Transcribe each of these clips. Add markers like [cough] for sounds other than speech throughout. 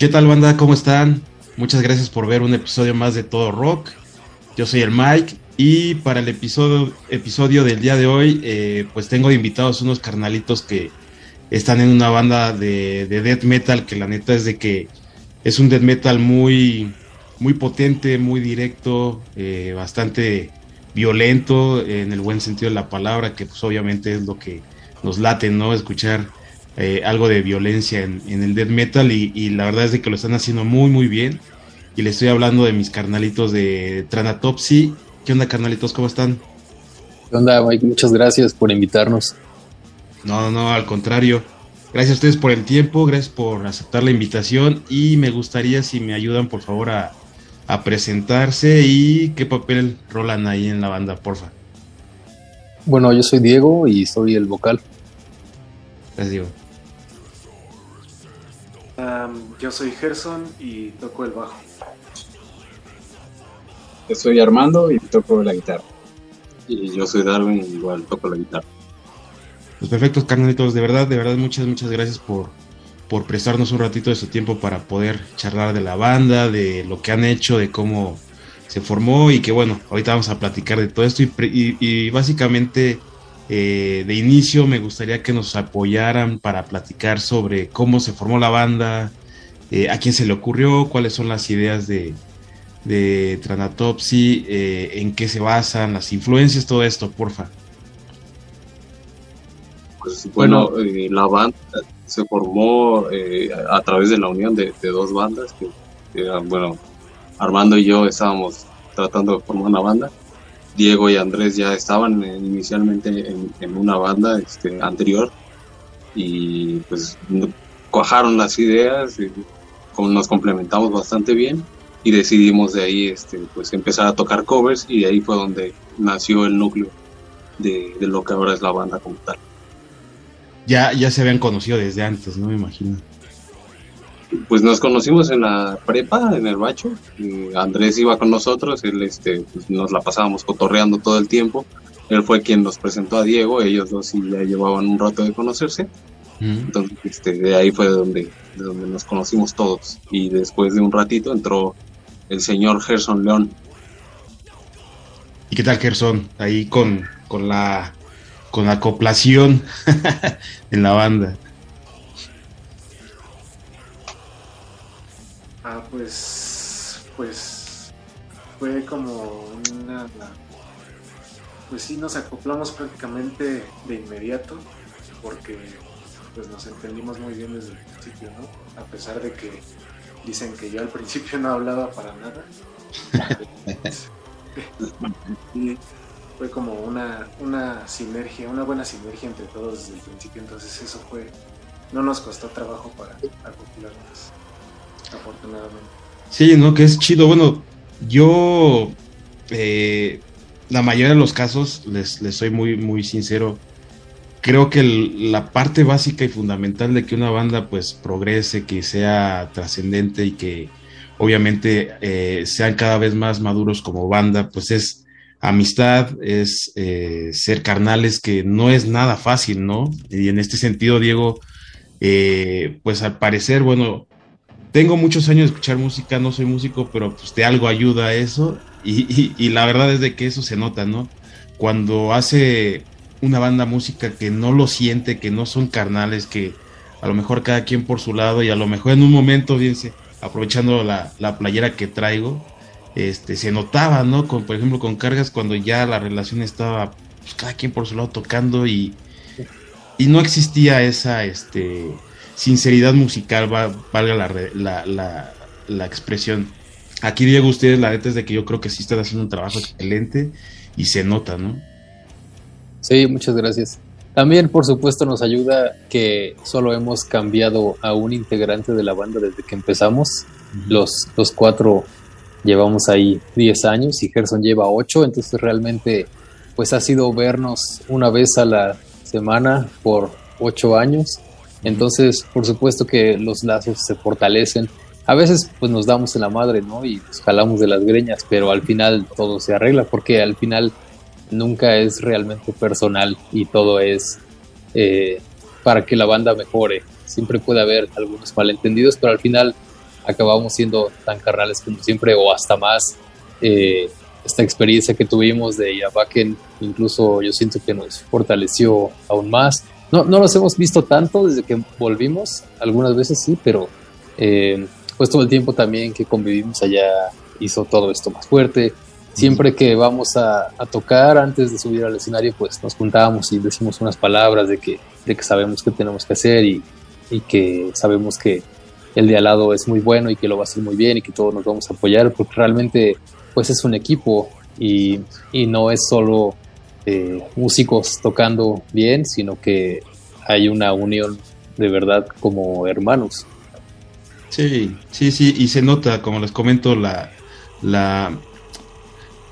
¿Qué tal banda? ¿Cómo están? Muchas gracias por ver un episodio más de Todo Rock. Yo soy el Mike y para el episodio, del día de hoy eh, pues tengo invitados unos carnalitos que están en una banda de, de death metal que la neta es de que es un death metal muy, muy potente, muy directo, eh, bastante violento en el buen sentido de la palabra, que pues obviamente es lo que nos late, ¿no? Escuchar eh, algo de violencia en, el death metal y, la verdad es de que lo están haciendo muy muy bien. Y le estoy hablando de mis carnalitos de Tranatopsy. ¿Qué onda carnalitos? ¿Cómo están? ¿Qué onda Mike? Muchas gracias por invitarnos. No, no, al contrario. Gracias a ustedes por el tiempo, gracias por aceptar la invitación y me gustaría si me ayudan por favor a, a presentarse y qué papel rolan ahí en la banda, porfa. Bueno, yo soy Diego y soy el vocal. Gracias, Diego. Yo soy Gerson y toco el bajo. Yo soy Armando y toco la guitarra. Y yo soy Darwin y igual toco la guitarra. Los pues perfectos carnalitos, de verdad, de verdad, muchas, muchas gracias por, por prestarnos un ratito de su tiempo para poder charlar de la banda, de lo que han hecho, de cómo se formó y que bueno, ahorita vamos a platicar de todo esto y, básicamente eh, de inicio me gustaría que nos apoyaran para platicar sobre cómo se formó la banda, eh, a quién se le ocurrió, cuáles son las ideas de, Tranatopsy, eh, en qué se basan, las influencias, todo esto, porfa. Pues bueno, eh, la banda se formó eh, a través de la unión de, dos bandas, que, eran, bueno, Armando y yo estábamos tratando de formar una banda. Diego y Andrés ya estaban inicialmente en, una banda este, anterior y pues cuajaron las ideas, y, nos complementamos bastante bien y decidimos de ahí este, pues empezar a tocar covers y de ahí fue donde nació el núcleo de lo que ahora es la banda como tal ya, ya se habían conocido desde antes, ¿no? Me imagino. Pues nos conocimos en la prepa, en el bacho. Andrés iba con nosotros, él este, pues nos la pasábamos cotorreando todo el tiempo. Él fue quien nos presentó a Diego, ellos dos sí ya llevaban un rato de conocerse. Entonces, este, de ahí fue donde, de donde nos conocimos todos. Y después de un ratito entró el señor Gerson León. ¿Y qué tal Gerson? Ahí con, con la con acoplación [laughs] en la banda. Pues, pues fue como una, pues sí nos acoplamos prácticamente de inmediato porque pues nos entendimos muy bien desde el principio, ¿no? A pesar de que dicen que yo al principio no hablaba para nada. [laughs] y, fue como una, una sinergia, una buena sinergia entre todos desde el principio, entonces eso fue, no nos costó trabajo para acoplarnos, afortunadamente. Sí, ¿no? Que es chido. Bueno, yo, eh, la mayoría de los casos, les, les soy muy, muy sincero, creo que la parte básica y fundamental de que una banda pues progrese, que sea trascendente y que obviamente eh, sean cada vez más maduros como banda, pues es amistad, es eh, ser carnales, que no es nada fácil, ¿no? Y en este sentido, Diego, eh, pues al parecer, bueno, tengo muchos años de escuchar música, no soy músico, pero pues de algo ayuda a eso. Y, la verdad es de que eso se nota, ¿no? Cuando hace una banda música que no lo siente, que no son carnales, que a lo mejor cada quien por su lado y a lo mejor en un momento, fíjense, aprovechando la, la playera que traigo, este, se notaba, ¿no? Con, por ejemplo, con cargas cuando ya la relación estaba pues, cada quien por su lado tocando y, y no existía esa este, sinceridad musical, valga la, la, la, expresión. Aquí, Diego, ustedes, la neta es de que yo creo que sí están haciendo un trabajo excelente y se nota, ¿no? Sí, muchas gracias. También, por supuesto, nos ayuda que solo hemos cambiado a un integrante de la banda desde que empezamos. los, los cuatro llevamos ahí 10 años y Gerson lleva 8, entonces realmente pues ha sido vernos una vez a la semana por 8 años. Entonces, por supuesto que los lazos se fortalecen. A veces pues nos damos en la madre, ¿no? Y nos jalamos de las greñas, pero al final todo se arregla porque al final nunca es realmente personal y todo es eh, para que la banda mejore. Siempre puede haber algunos malentendidos, pero al final acabamos siendo tan carnales como siempre o hasta más. Eh, esta experiencia que tuvimos de Yabaken, incluso yo siento que nos fortaleció aún más. No, no los hemos visto tanto desde que volvimos, algunas veces sí, pero eh, pues todo el tiempo también que convivimos allá hizo todo esto más fuerte. Siempre que vamos a, tocar antes de subir al escenario, pues nos juntábamos y decimos unas palabras de que, de que sabemos qué tenemos que hacer y, y que sabemos que el de al lado es muy bueno y que lo va a hacer muy bien y que todos nos vamos a apoyar, porque realmente pues es un equipo y, no es solo eh, músicos tocando bien, sino que hay una unión de verdad como hermanos. Sí, sí, sí, y se nota, como les comento, la... la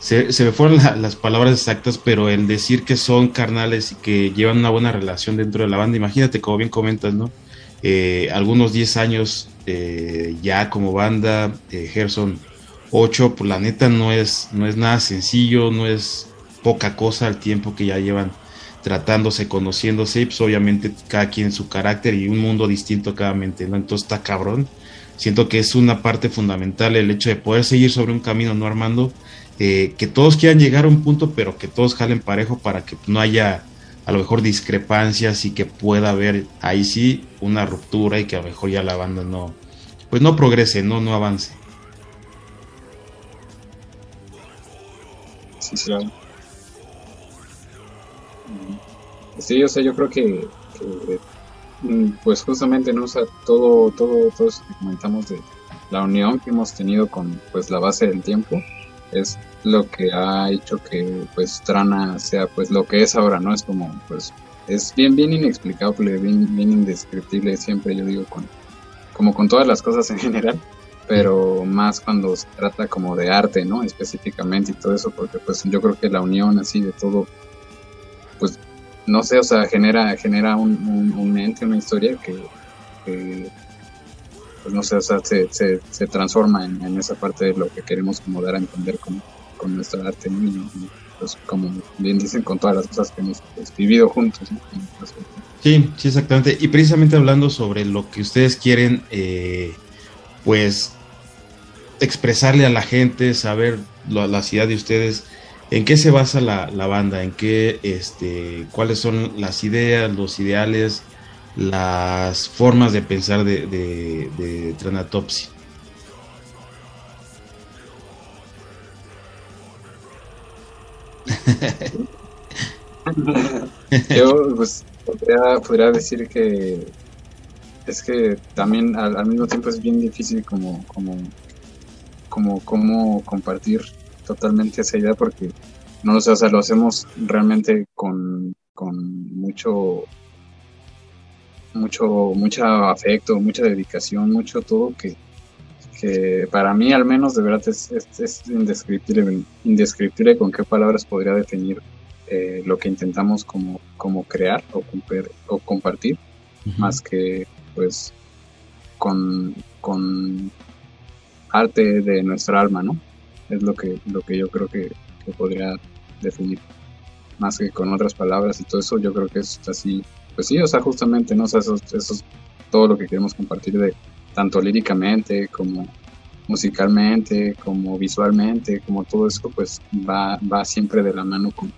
se, se me fueron las palabras exactas, pero el decir que son carnales y que llevan una buena relación dentro de la banda, imagínate, como bien comentas, ¿no? Eh, algunos 10 años eh, ya como banda, eh, Gerson 8, pues la neta no es, no es nada sencillo, no es poca cosa el tiempo que ya llevan tratándose, conociéndose, y pues obviamente cada quien su carácter y un mundo distinto cada mente, ¿no? Entonces está cabrón. Siento que es una parte fundamental el hecho de poder seguir sobre un camino, ¿no, Armando? que todos quieran llegar a un punto, pero que todos jalen parejo para que no haya a lo mejor discrepancias y que pueda haber ahí sí una ruptura y que a lo mejor ya la banda no, pues no progrese, no, no avance. Sí. Sí, o sea, yo creo que, mm, pues justamente, ¿no? Todo, todo, todo eso que comentamos de la unión que hemos tenido con pues la base del tiempo es lo que ha hecho que pues Trana sea pues lo que es ahora, ¿no? Es como pues es bien bien inexplicable, bien bien indescriptible siempre yo digo con como con todas las cosas en general, pero más cuando se trata como de arte, ¿no? Específicamente y todo eso porque pues yo creo que la unión así de todo no sé, o sea, genera genera un, un, ente, una historia que, pues no sé, o sea, se, se, transforma en, en, esa parte de lo que queremos como dar a entender como con nuestra arte, pues, como bien dicen, con todas las cosas que hemos pues, vivido juntos. Sí, sí, exactamente. Y precisamente hablando sobre lo que ustedes quieren, eh, pues, expresarle a la gente, saber la ciudad de ustedes, ¿en qué se basa la, banda? ¿En qué, este, cuáles son las ideas, los ideales, las formas de pensar de, de, de? [laughs] Yo pues podría, decir que es que también al, mismo tiempo es bien difícil como como como como compartir totalmente esa idea porque no o sea, lo hacemos realmente con, con mucho mucho mucha afecto, mucha dedicación, mucho todo que que para mí al menos de verdad es, es, indescriptible, indescriptible con qué palabras podría definir eh, lo que intentamos como, como crear o, o compartir, más que pues con, con arte de nuestra alma, ¿no? Es lo que, lo que yo creo que, podría definir más que con otras palabras y todo eso, yo creo que es así, pues sí, o sea, justamente, ¿no? O sea, eso, eso es todo lo que queremos compartir de, tanto líricamente como musicalmente, como visualmente, como todo eso, pues va, va siempre de la mano con,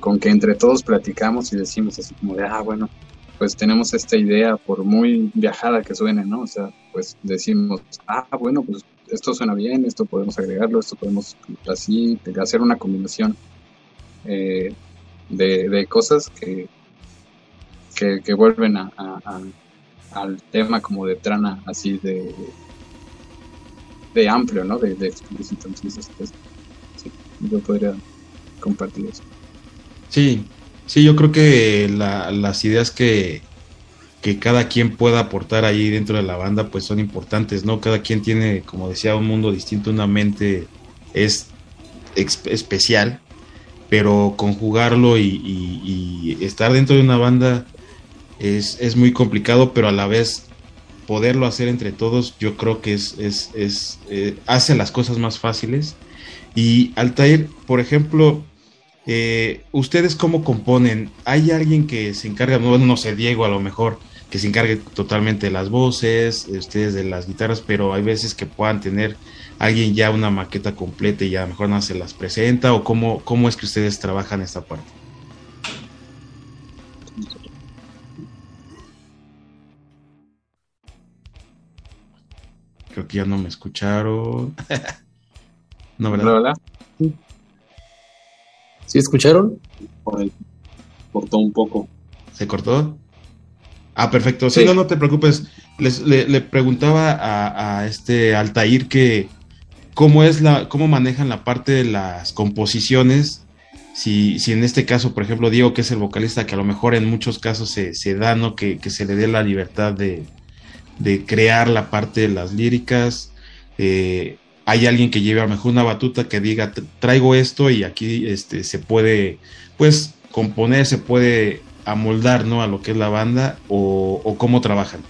con que entre todos platicamos y decimos así como de, ah, bueno, pues tenemos esta idea, por muy viajada que suene, ¿no? O sea, pues decimos, ah, bueno, pues esto suena bien, esto podemos agregarlo, esto podemos así, hacer una combinación eh, de, cosas que, que, vuelven a al tema como de trana así de, de amplio, ¿no? De, de explícito. Entonces, pues, sí, yo podría compartir eso. Sí, sí, yo creo que las ideas que, que cada quien pueda aportar ahí dentro de la banda, pues son importantes, ¿no? Cada quien tiene, como decía, un mundo distinto, una mente es especial, pero conjugarlo y, estar dentro de una banda es, muy complicado, pero a la vez poderlo hacer entre todos, yo creo que es, es, eh, hace las cosas más fáciles. Y Altair, por ejemplo, eh, ¿ustedes cómo componen? ¿Hay alguien que se encarga, no, no sé, Diego a lo mejor, que se encargue totalmente de las voces, ustedes de las guitarras, pero hay veces que puedan tener alguien ya una maqueta completa y ya mejor no se las presenta o cómo, cómo es que ustedes trabajan esta parte. Creo que ya no me escucharon. [laughs] no, ¿verdad? ¿Sí escucharon? Cortó un poco. ¿Se cortó? Ah, perfecto. Sí, no, no te preocupes. le, preguntaba a, este Altair que cómo es la, cómo manejan la parte de las composiciones. Si, si en este caso, por ejemplo, Diego, que es el vocalista, que a lo mejor en muchos casos se, se da, ¿no? Que, que, se le dé la libertad de, de crear la parte de las líricas. Eh, hay alguien que lleve a lo mejor una batuta que diga traigo esto y aquí este, se puede pues componer, se puede amoldar ¿no? a lo que es la banda o, cómo trabajan.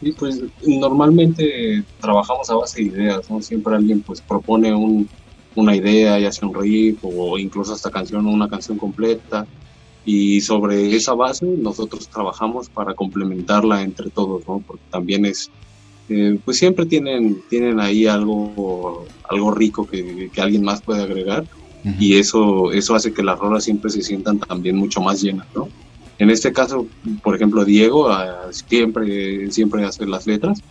Sí, pues normalmente trabajamos a base de ideas, ¿no? Siempre alguien pues propone una idea y hace un riff o incluso hasta canción una canción completa y sobre esa base nosotros trabajamos para complementarla entre todos, ¿no? Porque también es, eh, pues siempre tienen, tienen ahí algo, algo rico que alguien más puede agregar y eso, eso hace que las rolas siempre se sientan también mucho más llenas, ¿no? En este caso, por ejemplo, Diego ah, siempre, siempre hace las letras.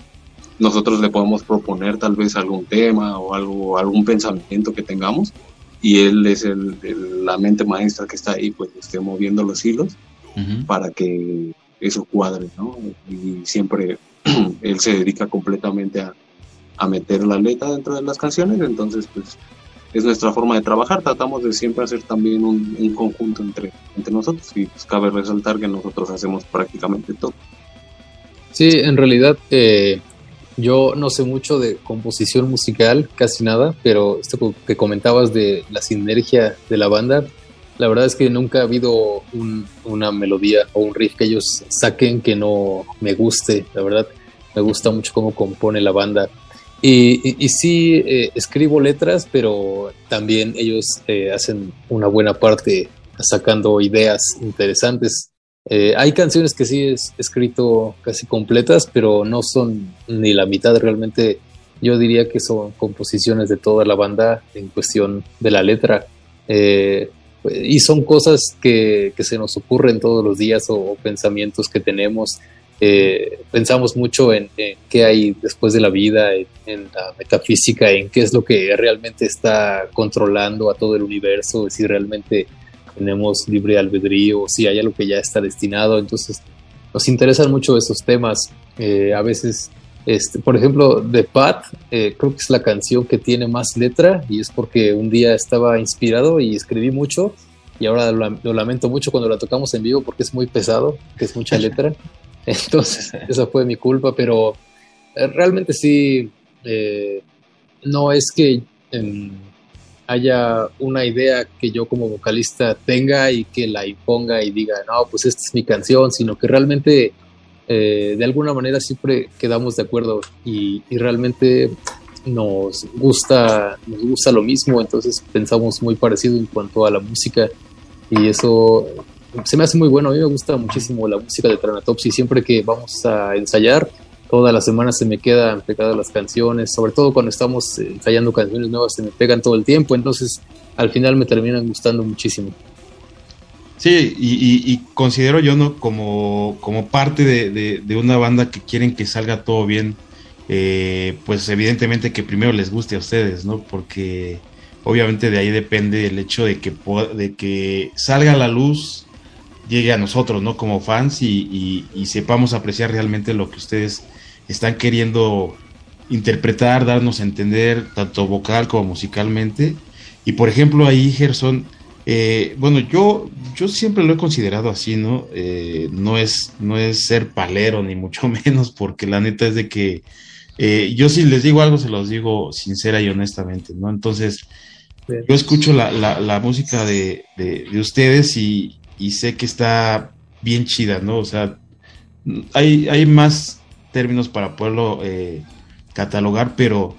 Nosotros le podemos proponer tal vez algún tema o algo, algún pensamiento que tengamos y él es el, la mente maestra que está ahí, pues esté moviendo los hilos para que eso cuadre, ¿no? Y siempre [clears throat] él se dedica completamente a, a, meter la letra dentro de las canciones, entonces pues es nuestra forma de trabajar, tratamos de siempre hacer también un, un conjunto entre, entre nosotros y pues cabe resaltar que nosotros hacemos prácticamente todo. Sí, en realidad eh, yo no sé mucho de composición musical, casi nada, pero esto que comentabas de la sinergia de la banda, la verdad es que nunca ha habido una melodía o un riff que ellos saquen que no me guste, la verdad. Me gusta mucho cómo compone la banda. Y, sí, eh, escribo letras, pero también ellos eh, hacen una buena parte sacando ideas interesantes. Eh, hay canciones que sí he escrito casi completas, pero no son ni la mitad realmente. Yo diría que son composiciones de toda la banda en cuestión de la letra. Eh, y son cosas que, se nos ocurren todos los días o, pensamientos que tenemos. Eh, pensamos mucho en, qué hay después de la vida, en, en, la metafísica, en qué es lo que realmente está controlando a todo el universo, si realmente tenemos libre albedrío, si hay algo que ya está destinado. Entonces, nos interesan mucho esos temas. Eh, a veces, este, por ejemplo, The Pat, eh, creo que es la canción que tiene más letra y es porque un día estaba inspirado y escribí mucho y ahora lo, lamento mucho cuando la tocamos en vivo porque es muy pesado, que es mucha [laughs] letra. [laughs] Entonces, esa fue mi culpa, pero eh, realmente sí, no es que... Em, haya una idea que yo como vocalista tenga y que la imponga y diga, no, pues esta es mi canción, sino que realmente eh, de alguna manera siempre quedamos de acuerdo y, realmente nos gusta, nos gusta lo mismo, entonces pensamos muy parecido en cuanto a la música y eso se me hace muy bueno, a mí me gusta muchísimo la música de Tranatopsy, siempre que vamos a ensayar toda la semana se me quedan pegadas las canciones, sobre todo cuando estamos ensayando canciones nuevas se me pegan todo el tiempo, entonces al final me terminan gustando muchísimo. Sí, y, considero yo no como, como parte de, una banda que quieren que salga todo bien, eh, pues evidentemente que primero les guste a ustedes, ¿no? Porque obviamente de ahí depende el hecho de que, de que salga a la luz, llegue a nosotros, ¿no? Como fans y, y sepamos apreciar realmente lo que ustedes están queriendo interpretar, darnos a entender, tanto vocal como musicalmente. Y por ejemplo, ahí Gerson, eh, bueno, yo, yo siempre lo he considerado así, ¿no? Eh, no, es, no es ser palero, ni mucho [laughs] menos, porque la neta es de que eh, yo si les digo algo, se los digo sincera y honestamente, ¿no? Entonces, yo escucho la, la, música de, de, ustedes y, y, sé que está bien chida, ¿no? O sea, hay, hay más términos para poderlo eh, catalogar, pero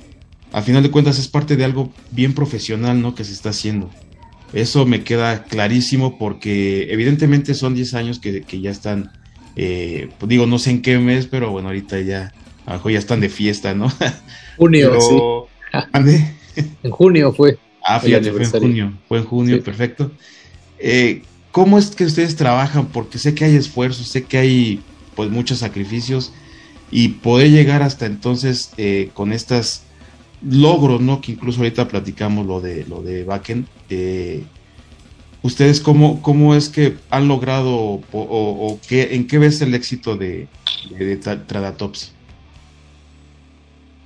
al final de cuentas es parte de algo bien profesional, ¿no? Que se está haciendo. Eso me queda clarísimo porque evidentemente son 10 años que, ya están Eh, pues digo, no sé en qué mes, pero bueno, ahorita ya, a lo mejor ya están de fiesta, ¿no? [laughs] Junio, sí. [laughs] en junio fue. Ah, fíjate, fue en junio, fue en junio, perfecto. Eh, ¿Cómo es que ustedes trabajan? Porque sé que hay esfuerzos, sé que hay pues muchos sacrificios y poder llegar hasta entonces eh, con estas logros, ¿no? Que incluso ahorita platicamos lo de lo de Backen. Eh, ¿Ustedes cómo, cómo es que han logrado o, qué, en qué ves el éxito de, de, Tradatops?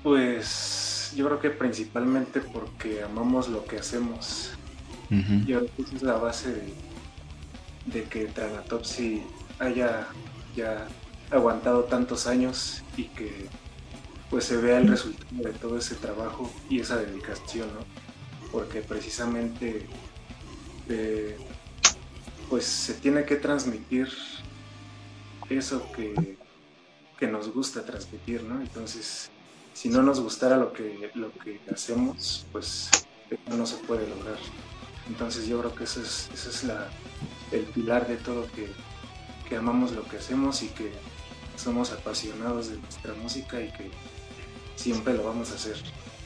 Pues yo creo que principalmente porque amamos lo que hacemos. Yo creo que esa es la base de, de que Tranatopsy haya ya aguantado tantos años y que pues se vea el resultado de todo ese trabajo y esa dedicación, ¿no? Porque precisamente eh, pues se tiene que transmitir eso que, que, nos gusta transmitir, ¿no? Entonces, si no nos gustara lo que, lo que hacemos, pues no se puede lograr. Entonces yo creo que eso es, eso es la, el pilar de todo que, que amamos lo que hacemos y que somos apasionados de nuestra música y que siempre lo vamos a hacer.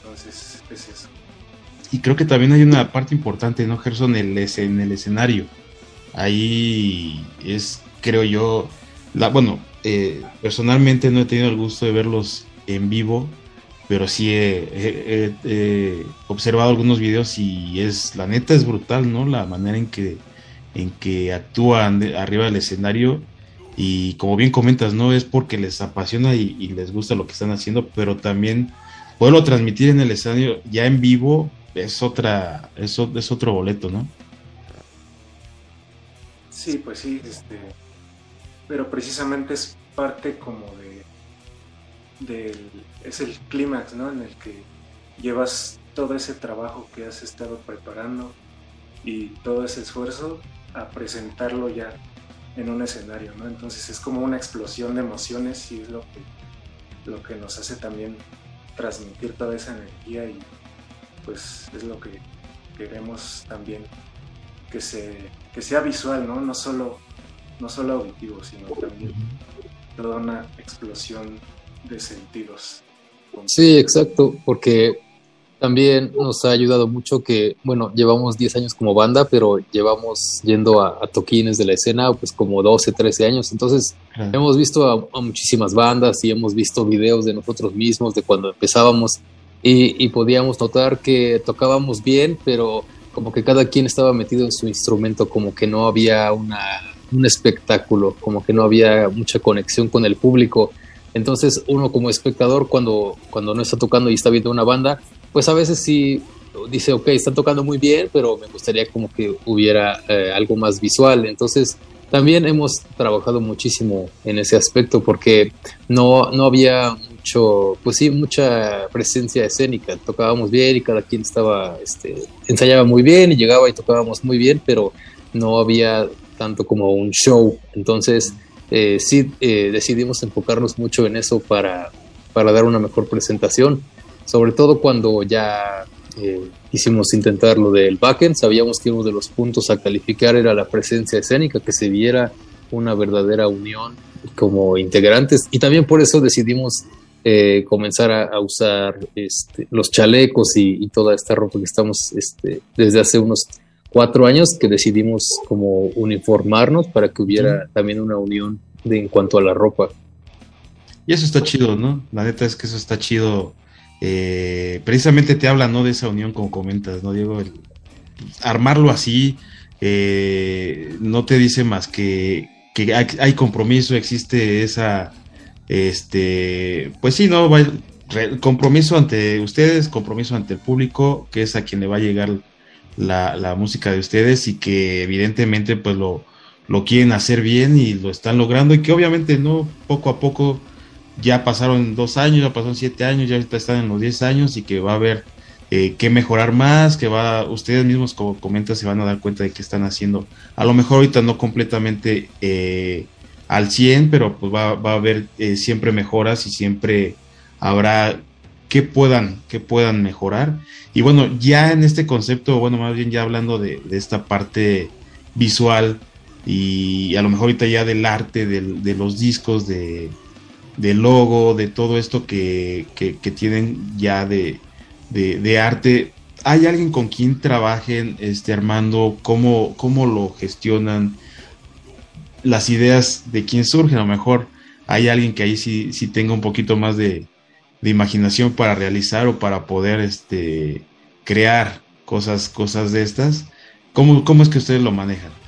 Entonces es eso. Y creo que también hay una parte importante, ¿no, Gerson? En el, en el escenario. Ahí es, creo yo, la, bueno, eh, personalmente no he tenido el gusto de verlos en vivo, pero sí he, observado algunos videos y es, la neta es brutal, ¿no? La manera en que en que actúan arriba del escenario y como bien comentas, no es porque les apasiona y, les gusta lo que están haciendo, pero también poderlo transmitir en el escenario ya en vivo es otra, es, es otro boleto, ¿no? Sí, pues sí, este, pero precisamente es parte como de, es el clímax, ¿no? En el que llevas todo ese trabajo que has estado preparando y todo ese esfuerzo a presentarlo ya en un escenario, ¿no? Entonces es como una explosión de emociones y es lo que, lo que nos hace también transmitir toda esa energía y pues es lo que queremos también que, se, que sea visual, ¿no? No solo, no solo auditivo, sino también toda una explosión de sentidos. Sí, exacto, porque también nos ha ayudado mucho que, bueno, llevamos 10 años como banda, pero llevamos yendo a, toquines de la escena pues como 12, 13 años. Entonces hemos visto a, muchísimas bandas y hemos visto videos de nosotros mismos, de cuando empezábamos, y, podíamos notar que tocábamos bien, pero como que cada quien estaba metido en su instrumento, como que no había una, un espectáculo, como que no había mucha conexión con el público. Entonces uno como espectador cuando, cuando no está tocando y está viendo una banda, pues a veces sí dice, ok, están tocando muy bien, pero me gustaría como que hubiera eh, algo más visual. Entonces, también hemos trabajado muchísimo en ese aspecto porque no, no había mucho, pues sí, mucha presencia escénica. Tocábamos bien y cada quien estaba, este, ensayaba muy bien y llegaba y tocábamos muy bien, pero no había tanto como un show. Entonces, eh, sí eh, decidimos enfocarnos mucho en eso para, para dar una mejor presentación sobre todo cuando ya eh, quisimos intentar lo del backend, sabíamos que uno de los puntos a calificar era la presencia escénica, que se viera una verdadera unión como integrantes y también por eso decidimos eh, comenzar a, usar este, los chalecos y, toda esta ropa que estamos este, desde hace unos cuatro años que decidimos como uniformarnos para que hubiera también una unión de, en cuanto a la ropa. Y eso está chido, ¿no? La neta es que eso está chido eh, precisamente te habla ¿no? de esa unión como comentas, ¿no, Diego? armarlo así eh, no te dice más que, hay, compromiso, existe esa, este, pues sí, ¿no? compromiso ante ustedes, compromiso ante el público, que es a quien le va a llegar la, música de ustedes y que evidentemente pues lo, lo quieren hacer bien y lo están logrando y que obviamente no poco a poco ya pasaron dos años, ya pasaron siete años, ya están en los diez años y que va a haber eh, que mejorar más, que va, ustedes mismos como comentan se van a dar cuenta de que están haciendo, a lo mejor ahorita no completamente eh, al 100, pero pues va, va a haber eh, siempre mejoras y siempre habrá que puedan, que puedan mejorar. Y bueno, ya en este concepto, bueno, más bien ya hablando de, de esta parte visual, y a lo mejor ahorita ya del arte, de los discos, de, del logo, de todo esto que, tienen ya de, arte. ¿Hay alguien con quien trabajen, este, Armando? ¿Cómo, cómo lo gestionan? Las ideas de quién surgen, a lo mejor hay alguien que ahí sí, sí tenga un poquito más de, imaginación para realizar o para poder este, crear cosas, cosas de estas. ¿Cómo, ¿Cómo es que ustedes lo manejan?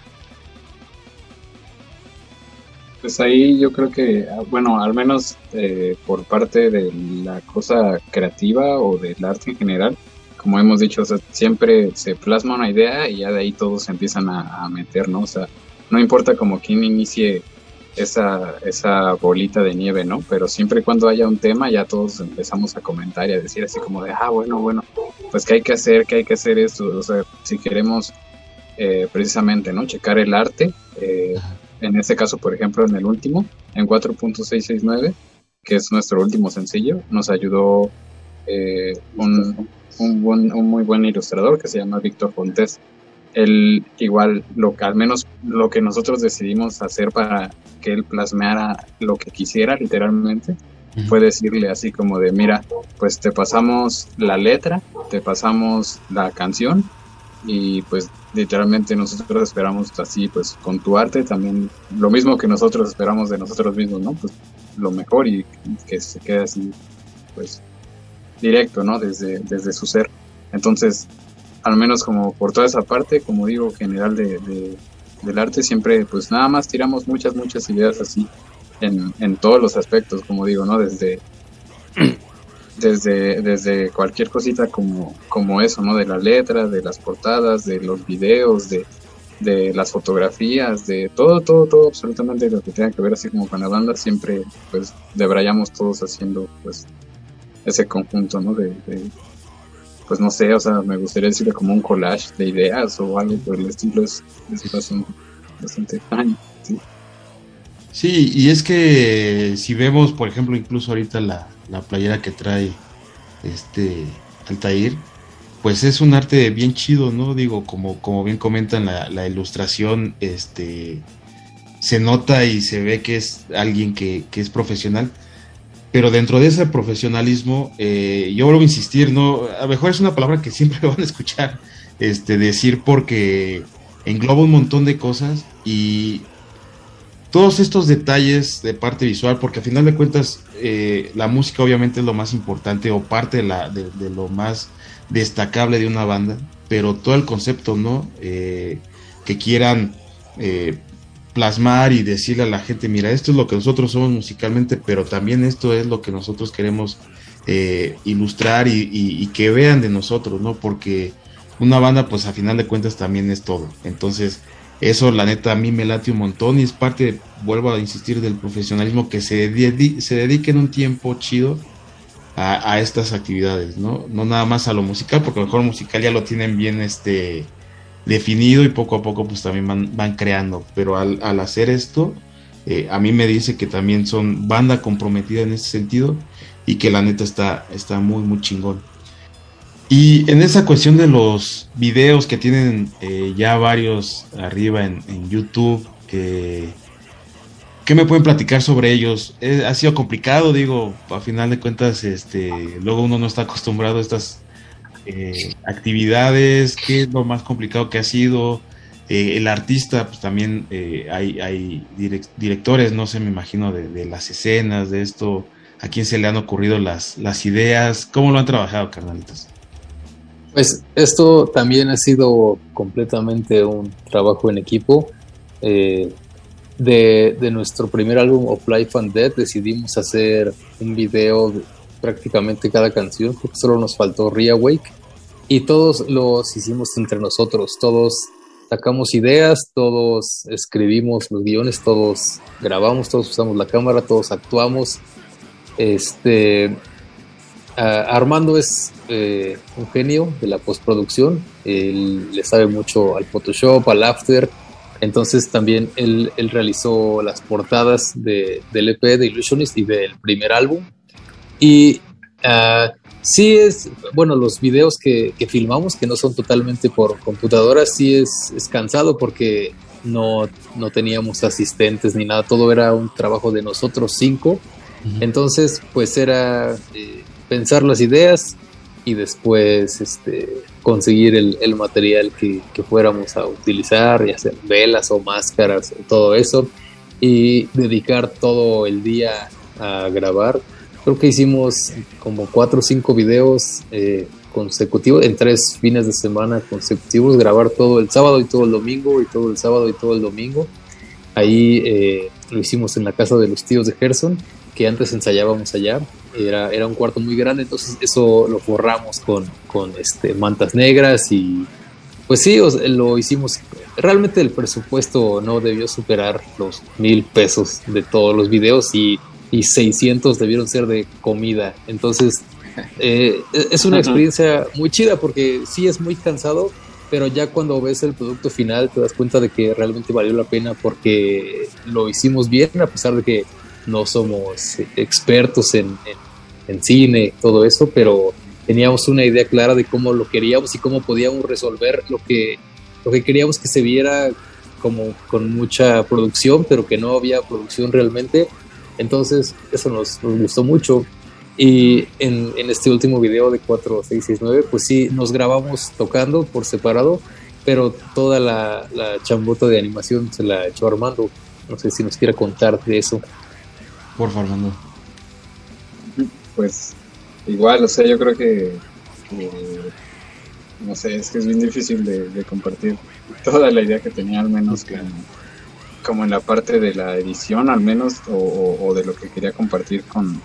Pues ahí yo creo que, ah, bueno, al menos eh, por parte de la cosa creativa o del arte en general, como hemos dicho, siempre se plasma una idea y ya de ahí todos se empiezan a, meter, ¿no? O sea, no importa como quién inicie esa, esa bolita de nieve, ¿no? Pero siempre cuando haya un tema, ya todos empezamos a comentar y a decir así como de, ah, bueno, bueno, pues qué hay que hacer, qué hay que hacer esto, o sea, si queremos eh, precisamente, ¿no? Checar el arte, eh, en este caso, por ejemplo, en el último, en 4.669, que es nuestro último sencillo, nos ayudó eh, un, un, un, muy buen ilustrador que se llama Víctor Fontes. Él igual, lo que, al menos lo que nosotros decidimos hacer para que él plasmeara lo que quisiera literalmente, fue decirle así como de, mira, pues te pasamos la letra, te pasamos la canción y pues literalmente nosotros esperamos así, pues con tu arte también lo mismo que nosotros esperamos de nosotros mismos, ¿no? Pues lo mejor y que se quede así, pues directo, ¿no? Desde, desde su ser. Entonces, al menos como por toda esa parte, como digo, general de, del arte, siempre pues nada más tiramos muchas, muchas ideas así en, en todos los aspectos, como digo, ¿no? Desde desde, desde cualquier cosita como, como eso, ¿no? De la letra, de las portadas, de los videos, de, de las fotografías, de todo, todo, todo, absolutamente lo que tenga que ver así como con la banda, siempre pues debrayamos todos haciendo pues ese conjunto, ¿no? De, pues no sé, o sea, me gustaría decirle como un collage de ideas o algo por el estilo, es, es bastante, bastante extraño, ¿sí? Y es que si vemos, por ejemplo, incluso ahorita la, la playera que trae este Altair, pues es un arte bien chido, ¿no? Digo, como, como bien comentan la, ilustración, este se nota y se ve que es alguien que, es profesional. Pero dentro de ese profesionalismo, eh, yo vuelvo a insistir, ¿no? A lo mejor es una palabra que siempre [laughs] van a escuchar este, decir porque engloba un montón de cosas y todos estos detalles de parte visual, porque a final de cuentas eh, la música obviamente es lo más importante o parte de, la, de, lo más destacable de una banda, pero todo el concepto, ¿no? Eh, que quieran eh, plasmar y decirle a la gente, mira, esto es lo que nosotros somos musicalmente, pero también esto es lo que nosotros queremos ilustrar y, y, que vean de nosotros, ¿no? Porque una banda, pues a final de cuentas también es todo. Entonces, eso, la neta, a mí me late un montón y es parte, vuelvo a insistir, del profesionalismo que se, se dediquen un tiempo chido a, estas actividades, ¿no? No nada más a lo musical, porque a lo mejor musical ya lo tienen bien este, definido y poco a poco pues también van, creando, pero al, hacer esto, eh, a mí me dice que también son banda comprometida en ese sentido y que la neta está, está muy, muy chingón. Y en esa cuestión de los videos que tienen eh, ya varios arriba en, YouTube, que, ¿qué me pueden platicar sobre ellos? Eh, ha sido complicado, digo, a final de cuentas, este, luego uno no está acostumbrado a estas eh, actividades, ¿qué es lo más complicado que ha sido? el artista, pues también hay, hay directores, no sé, me imagino, de, las escenas, de esto, a quién se le han ocurrido las, las ideas, ¿cómo lo han trabajado, carnalitos? Pues esto también ha sido completamente un trabajo en equipo. Eh, de, nuestro primer álbum Of Life and Death decidimos hacer un video de prácticamente cada canción, porque solo nos faltó Reawake. Y todos los hicimos entre nosotros, todos sacamos ideas, todos escribimos los guiones, todos grabamos, todos usamos la cámara, todos actuamos. Este, Armando es eh, un genio de la postproducción, él le sabe mucho al Photoshop, al After, entonces también él, realizó las portadas de, del EP de Illusionist y del primer álbum. Y uh, sí es, bueno, los videos que, filmamos, que no son totalmente por computadora, sí es, es cansado porque no, no teníamos asistentes ni nada, todo era un trabajo de nosotros cinco. Entonces, pues era eh, pensar las ideas y después este, conseguir el, material que, que, fuéramos a utilizar, y hacer velas o máscaras, todo eso, y dedicar todo el día a grabar. Creo que hicimos como cuatro o cinco videos eh, consecutivos, en tres fines de semana consecutivos, grabar todo el sábado y todo el domingo, y todo el sábado y todo el domingo. Ahí eh, lo hicimos en la casa de los tíos de Gerson, que antes ensayábamos allá. Era, era un cuarto muy grande, entonces eso lo forramos con, con este, mantas negras y pues sí, lo hicimos. Realmente el presupuesto no debió superar los mil pesos de todos los videos y, y 600 debieron ser de comida. Entonces eh, es una experiencia muy chida porque sí es muy cansado, pero ya cuando ves el producto final te das cuenta de que realmente valió la pena porque lo hicimos bien a pesar de que no somos expertos en, en, cine, todo eso, pero teníamos una idea clara de cómo lo queríamos y cómo podíamos resolver lo que, lo que queríamos que se viera como con mucha producción, pero que no había producción realmente. Entonces, eso nos, nos gustó mucho. Y en, en, este último video de 4669, pues sí, nos grabamos tocando por separado, pero toda la, la chambota de animación se la echó Armando. No sé si nos quiera contar de eso. Por favor, Armando. Pues igual, o sea, yo creo que, no sé, es que es bien difícil de, compartir toda la idea que tenía, al menos que, como en la parte de la edición, al menos, o, de lo que quería compartir con,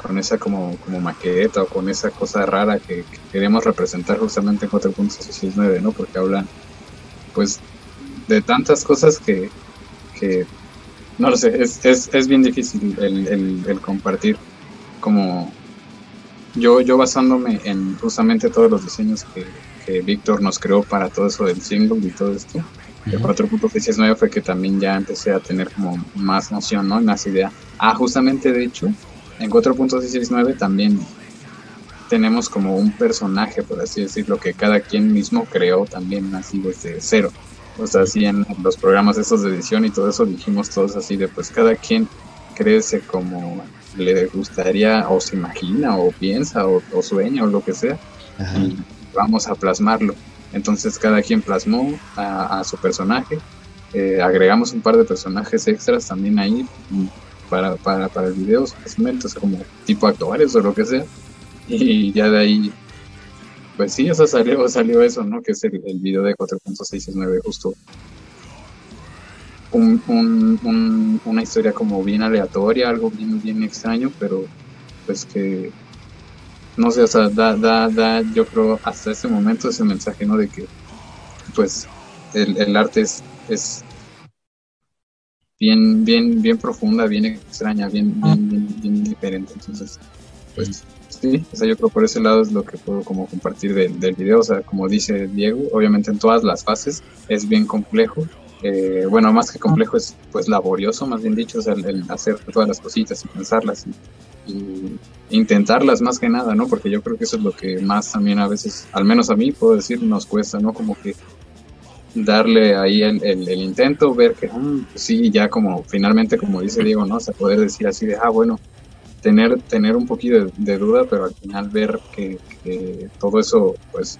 con esa como, como maqueta o con esa cosa rara que, queremos representar justamente en 4.69, ¿no? Porque hablan, pues, de tantas cosas que, que no lo sé, es, es, es bien difícil el, el, compartir como yo, yo basándome en justamente todos los diseños que, que Víctor nos creó para todo eso del single y todo esto. El 4.69 fue que también ya empecé a tener como más noción, ¿no? Más idea. Ah, justamente de hecho, en 4.669 también tenemos como un personaje, por así decirlo, que cada quien mismo creó también así desde cero. O sea, así en los programas estos de edición y todo eso dijimos todos así de pues cada quien crece como le gustaría o se imagina o piensa o, sueña o lo que sea y vamos a plasmarlo. Entonces cada quien plasmó a, su personaje, eh, agregamos un par de personajes extras también ahí para, para, para el video, es como tipo actuales o lo que sea. Y ya de ahí, pues sí, eso salió, salió eso, ¿no? Que es el, el video de 4.669, justo. Un, un, una historia como bien aleatoria, algo bien, bien extraño, pero pues que no sé, o sea, da, da, da, yo creo hasta ese momento ese mensaje, ¿no? De que pues el, el arte es, es bien, bien, bien profunda, bien extraña, bien, bien, bien, diferente. Entonces, pues sí, o sea, yo creo por ese lado es lo que puedo como compartir del, del video. O sea, como dice Diego, obviamente en todas las fases es bien complejo. Eh, bueno, más que complejo es pues laborioso, más bien dicho, o sea, el, hacer todas las cositas y pensarlas y, intentarlas más que nada, ¿no? Porque yo creo que eso es lo que más también a veces, al menos a mí puedo decir, nos cuesta, ¿no? Como que darle ahí el, el, intento, ver que mm, sí, ya como finalmente, como dice Diego, ¿no? O sea, poder decir así de, ah, bueno, tener, tener un poquito de, duda, pero al final ver que, todo eso, pues,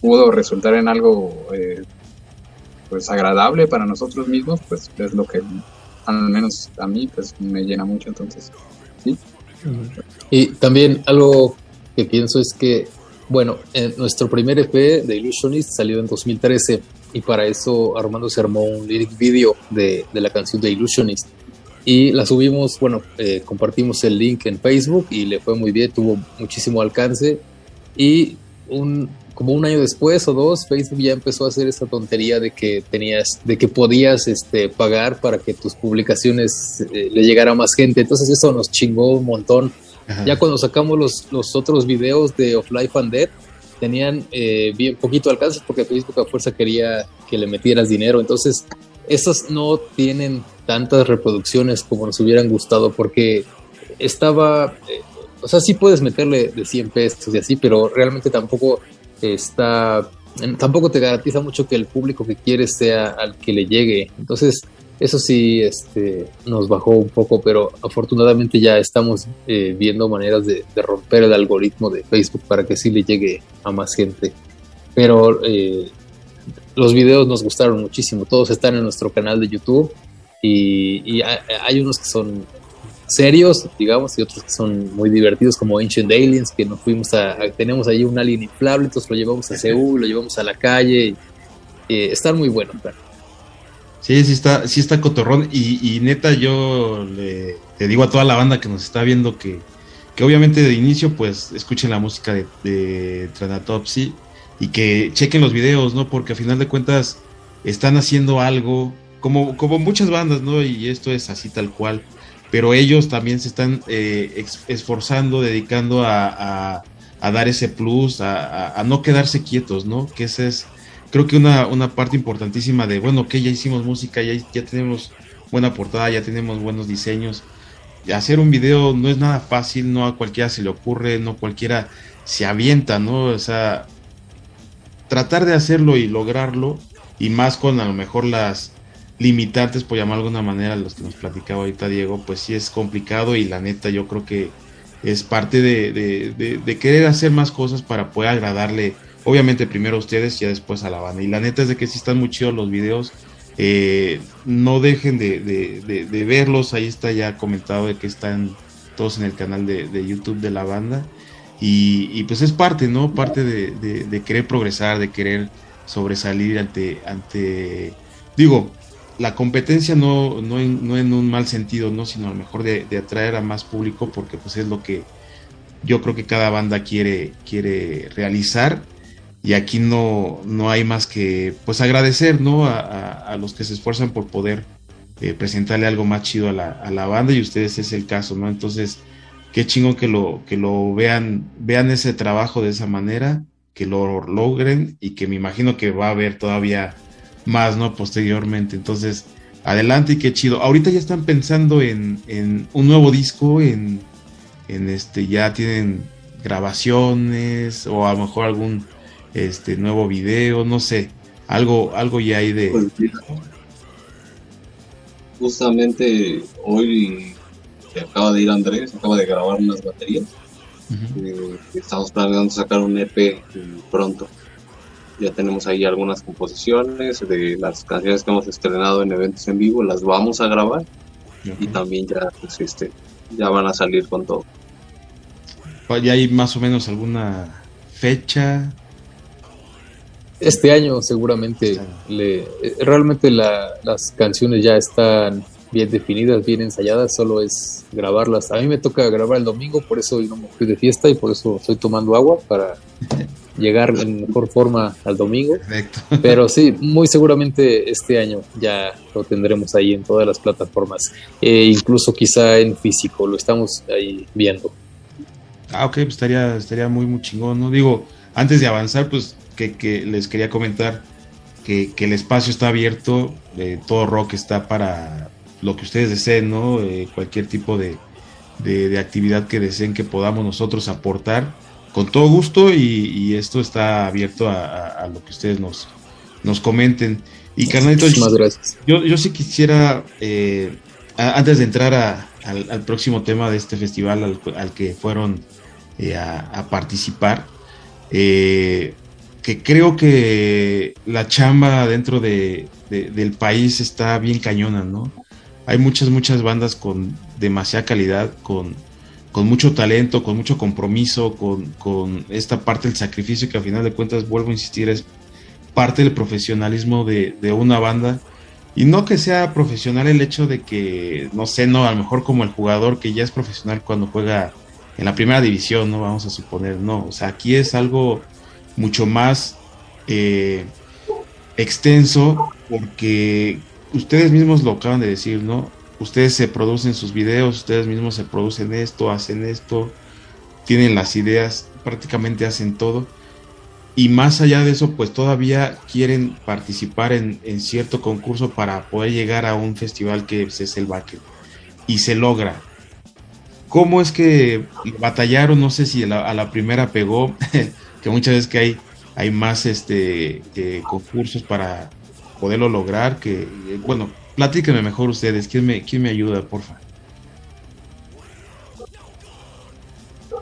pudo resultar en algo, eh, pues, agradable para nosotros mismos, pues, es lo que, al menos a mí, pues, me llena mucho, entonces, sí. Y también algo que pienso es que bueno, nuestro primer EP de Illusionist salió en 2013 y para eso Armando se armó un lyric video de, la canción de Illusionist y la subimos, bueno, eh, compartimos el link en Facebook y le fue muy bien, tuvo muchísimo alcance. Y un, como un año después o dos, Facebook ya empezó a hacer esta tontería de que tenías, de que podías este, pagar para que tus publicaciones eh, le llegara a más gente, entonces eso nos chingó un montón. Ya cuando sacamos los, los otros videos de Of Life and Dead, tenían eh, bien poquito alcance porque Facebook a fuerza quería que le metieras dinero. Entonces, esos no tienen tantas reproducciones como nos hubieran gustado porque estaba, eh, o sea, sí puedes meterle de 100 pesos y así, pero realmente tampoco está tampoco te garantiza mucho que el público que quieres sea al que le llegue. Entonces, eso sí este, nos bajó un poco, pero afortunadamente ya estamos eh, viendo maneras de, romper el algoritmo de Facebook para que sí le llegue a más gente. Pero eh, los videos nos gustaron muchísimo, todos están en nuestro canal de YouTube y, hay unos que son serios, digamos, y otros que son muy divertidos, como Ancient Aliens, que nos fuimos a, tenemos ahí un alien inflable, entonces lo llevamos a [laughs] Seúl, lo llevamos a la calle, y, están muy buenos. Sí, sí está, sí está cotorrón, y, neta yo le, digo a toda la banda que nos está viendo que, que obviamente de inicio pues escuchen la música de, de Tranatopsy y que chequen los videos, ¿no? Porque a final de cuentas están haciendo algo, como, como muchas bandas, ¿no? Y esto es así tal cual pero ellos también se están eh, esforzando, dedicando a, dar ese plus, a, no quedarse quietos, ¿no? Que esa es, creo que una, una parte importantísima de, bueno, que ya hicimos música, ya, ya tenemos buena portada, ya tenemos buenos diseños. hacer un video no es nada fácil, no a cualquiera se le ocurre, no cualquiera se avienta, ¿no? O sea, tratar de hacerlo y lograrlo, y más con a lo mejor las limitantes, por llamar de alguna manera, los que nos platicaba ahorita Diego, pues sí es complicado y la neta yo creo que es parte de, querer hacer más cosas para poder agradarle, obviamente primero a ustedes y después a la banda. Y la neta es de que sí están muy chidos los videos, eh, no dejen de, verlos, ahí está ya comentado de que están todos en el canal de, YouTube de la banda. Y, y, pues es parte, ¿no? Parte de, querer progresar, de querer sobresalir ante, ante, digo, la competencia no, no, en, no en un mal sentido, ¿no? sino a lo mejor de, atraer a más público porque pues es lo que yo creo que cada banda quiere, quiere realizar y aquí no, no hay más que pues agradecer ¿no? a, los que se esfuerzan por poder eh, presentarle algo más chido a la, a la, banda y ustedes es el caso, ¿no? Entonces, qué chingo que lo, que lo vean, vean ese trabajo de esa manera, que lo logren y que me imagino que va a haber todavía más, ¿no? Posteriormente. Entonces, adelante y qué chido. Ahorita ya están pensando en, en un nuevo disco, en, en, este, ya tienen grabaciones o a lo mejor algún este nuevo video, no sé, algo, algo ya hay de. Pues justamente hoy se acaba de ir Andrés, acaba de grabar unas baterías. Eh, estamos planeando sacar un EP pronto ya tenemos ahí algunas composiciones de las canciones que hemos estrenado en eventos en vivo, las vamos a grabar y también ya, pues, este, ya van a salir con todo. ¿Ya hay más o menos alguna fecha? Este año seguramente, este Le, eh, realmente las canciones ya están bien definidas, bien ensayadas, solo es grabarlas. A mí me toca grabar el domingo, por eso hoy no me fui de fiesta y por eso estoy tomando agua para [laughs] llegar en mejor forma al domingo. Pero sí, muy seguramente este año ya lo tendremos ahí en todas las plataformas, e incluso quizá en físico, lo estamos ahí viendo. Ah, ok, pues estaría, estaría muy, muy chingón, ¿no? Digo, antes de avanzar, pues que, les quería comentar que, el espacio está abierto, eh, todo rock está para lo que ustedes deseen, ¿no? Eh, cualquier tipo de, de actividad que deseen que podamos nosotros aportar con todo gusto y, esto está abierto a, lo que ustedes nos, nos comenten. Y carnalito, Yo, yo sí quisiera, eh, antes de entrar al, próximo tema de este festival al, que fueron eh, a, participar, eh, que creo que la chamba dentro de, del país está bien cañona, ¿no? Hay muchas, muchas bandas con demasiada calidad, con con mucho talento, con mucho compromiso, con, esta parte del sacrificio que al final de cuentas, vuelvo a insistir, es parte del profesionalismo de, una banda. Y no que sea profesional el hecho de que, no sé, no, a lo mejor como el jugador que ya es profesional cuando juega en la primera división, no vamos a suponer, no, o sea, aquí es algo mucho más eh, extenso porque ustedes mismos lo acaban de decir, ¿no? Ustedes se producen sus videos, ustedes mismos se producen esto, hacen esto, tienen las ideas, prácticamente hacen todo. Y más allá de eso, pues todavía quieren participar en, cierto concurso para poder llegar a un festival que es el Baque. Y se logra. ¿Cómo es que batallaron? No sé si a la, primera pegó, [laughs] que muchas veces que hay hay más este concursos para poderlo lograr que bueno platíquenme mejor ustedes quién me quién me ayuda porfa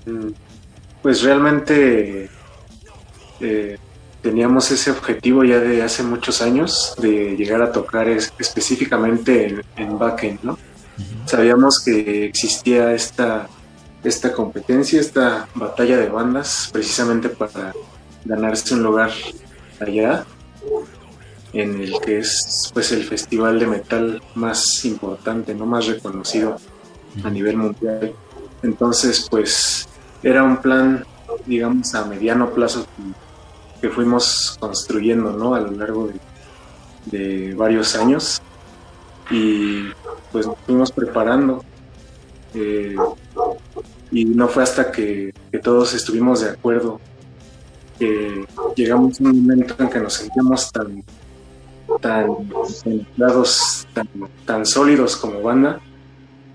mm, pues realmente eh, teníamos ese objetivo ya de hace muchos años de llegar a tocar específicamente en, en backend no sabíamos que existía esta esta competencia esta batalla de bandas precisamente para ganarse un lugar allá en el que es pues el festival de metal más importante, no más reconocido a nivel mundial. Entonces, pues era un plan, digamos, a mediano plazo que, fuimos construyendo, ¿no? A lo largo de, varios años y pues nos fuimos preparando. Eh, y no fue hasta que, que todos estuvimos de acuerdo llegamos a un momento en que nos sentíamos tan tan tan, tan sólidos como banda